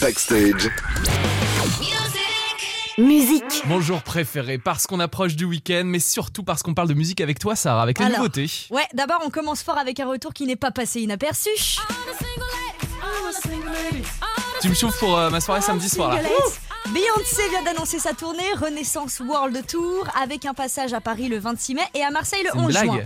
Backstage. Musique. Bonjour préféré, parce qu'on approche du week-end, mais surtout parce qu'on parle de musique avec toi, Sarah, avec les Alors. nouveautés. Ouais, d'abord on commence fort avec un retour qui n'est pas passé inaperçu. Tu me chauffes pour euh, ma soirée samedi soir là. Beyoncé vient d'annoncer sa tournée Renaissance World Tour avec un passage à Paris le 26 mai et à Marseille le C'est une 11 juin.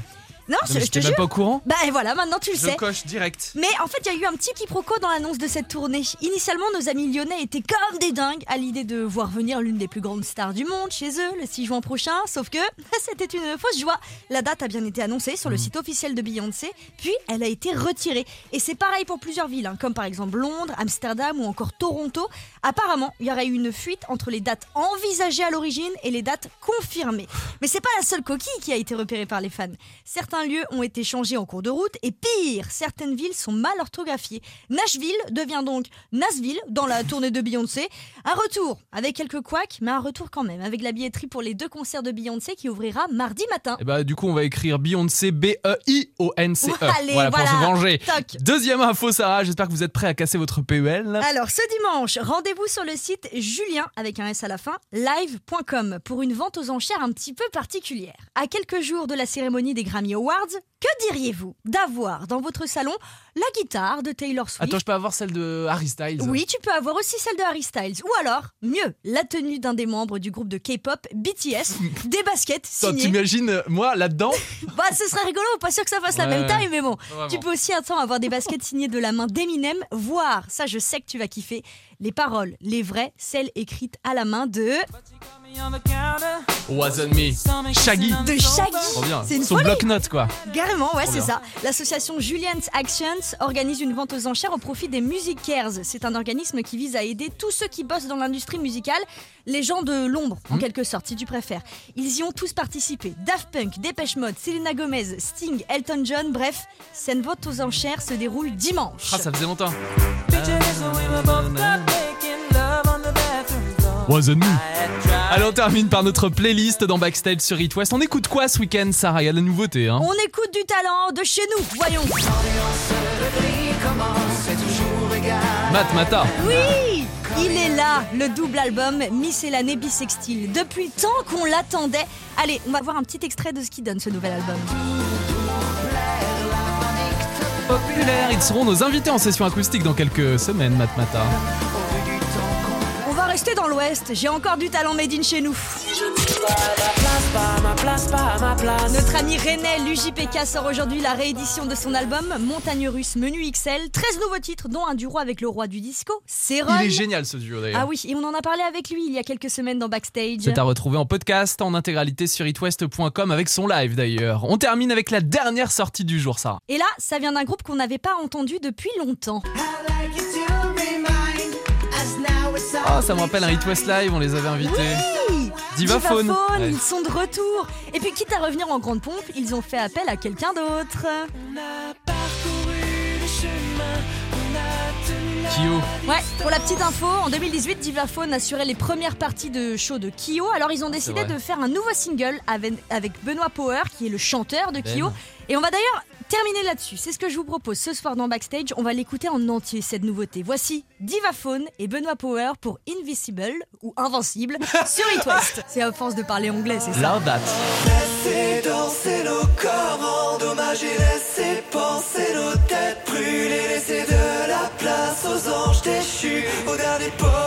Non, je, je te jure. pas au courant. Bah et voilà, maintenant tu le Je sais. coche direct. Mais en fait, il y a eu un petit quiproquo dans l'annonce de cette tournée. Initialement, nos amis lyonnais étaient comme des dingues à l'idée de voir venir l'une des plus grandes stars du monde chez eux le 6 juin prochain. Sauf que c'était une fausse joie. La date a bien été annoncée sur le site officiel de Beyoncé, puis elle a été retirée. Et c'est pareil pour plusieurs villes, hein, comme par exemple Londres, Amsterdam ou encore Toronto. Apparemment, il y aurait eu une fuite entre les dates envisagées à l'origine et les dates confirmées. Mais c'est pas la seule coquille qui a été repérée par les fans. Certains lieux ont été changés en cours de route et pire, certaines villes sont mal orthographiées. Nashville devient donc Nashville dans la tournée de Beyoncé. Un retour avec quelques couacs, mais un retour quand même avec la billetterie pour les deux concerts de Beyoncé qui ouvrira mardi matin. Et bah du coup on va écrire Beyoncé B-E-I-O-N-C-E. Allez, E. voilà, pour voilà. se venger. Toc. Deuxième info Sarah, j'espère que vous êtes prêts à casser votre PEL. Alors ce dimanche, rendez-vous sur le site Julien avec un S à la fin, live.com pour une vente aux enchères un petit peu particulière. À quelques jours de la cérémonie des Grammy Awards, Awards que diriez-vous d'avoir dans votre salon la guitare de Taylor Swift Attends, je peux avoir celle de Harry Styles Oui, tu peux avoir aussi celle de Harry Styles. Ou alors, mieux, la tenue d'un des membres du groupe de K-pop BTS, des baskets Attends, signées. t'imagines euh, moi là-dedans Bah, ce serait rigolo, pas sûr que ça fasse la même taille, mais bon. Vraiment. Tu peux aussi attendre avoir des baskets signées de la main d'Eminem, voire, ça je sais que tu vas kiffer, les paroles, les vraies, celles écrites à la main de. Wasn't me. Shaggy. de Shaggy. C'est une Son bloc-notes quoi. Carrément, ouais, c'est ça. L'association Julian's Actions organise une vente aux enchères au profit des Music Cares. C'est un organisme qui vise à aider tous ceux qui bossent dans l'industrie musicale, les gens de l'ombre, en quelque sorte, si tu préfères. Ils y ont tous participé. Daft Punk, Dépêche Mode, Selena Gomez, Sting, Elton John, bref, cette vente aux enchères se déroule dimanche. Ah, ça faisait longtemps. Wasn't me. Allez, on termine par notre playlist dans Backstage sur It West. On écoute quoi ce week-end, Sarah? Il y a de la nouveauté, hein On écoute du talent de chez nous, voyons. Matt Mata. Oui Il est là, le double album Miscellanée Bisextile. Depuis temps qu'on l'attendait. Allez, on va voir un petit extrait de ce qui donne ce nouvel album. Populaire. Ils seront nos invités en session acoustique dans quelques semaines, Matt Mata. On va rester dans l'Ouest, j'ai encore du talent made in chez nous. Notre ami René l'UJPK sort aujourd'hui la réédition de son album Montagne Russe Menu XL. 13 nouveaux titres, dont un duo avec le roi du disco, Céron. Il est génial ce duo d'ailleurs. Ah oui, et on en a parlé avec lui il y a quelques semaines dans Backstage. C'est à retrouver en podcast en intégralité sur itwest.com avec son live d'ailleurs. On termine avec la dernière sortie du jour, Sarah. Et là, ça vient d'un groupe qu'on n'avait pas entendu depuis longtemps. Oh, ça me rappelle un It West Live, on les avait invités. Oui Divaphone. Divaphone, Ouais. ils sont de retour. Et puis, quitte à revenir en grande pompe, ils ont fait appel à quelqu'un d'autre. Kyo. Ouais, pour la petite info, en 2018, Divaphone assurait les premières parties de show de Kyo. Alors, ils ont décidé vrai. de faire un nouveau single avec, avec Benoît Power, qui est le chanteur de Ben. Kyo. Et on va d'ailleurs terminer là-dessus. C'est ce que je vous propose ce soir dans Backstage. On va l'écouter en entier, cette nouveauté. Voici Divaphone et Benoît Power pour Invisible ou Invincible sur It West. C'est à force de parler anglais, c'est ça. Love that. Laissez danser nos corps, endommager, laissez penser nos têtes brûlées, laissez de la place aux anges déchus, aux derniers poètes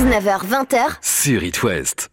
19h-20h, sur It West.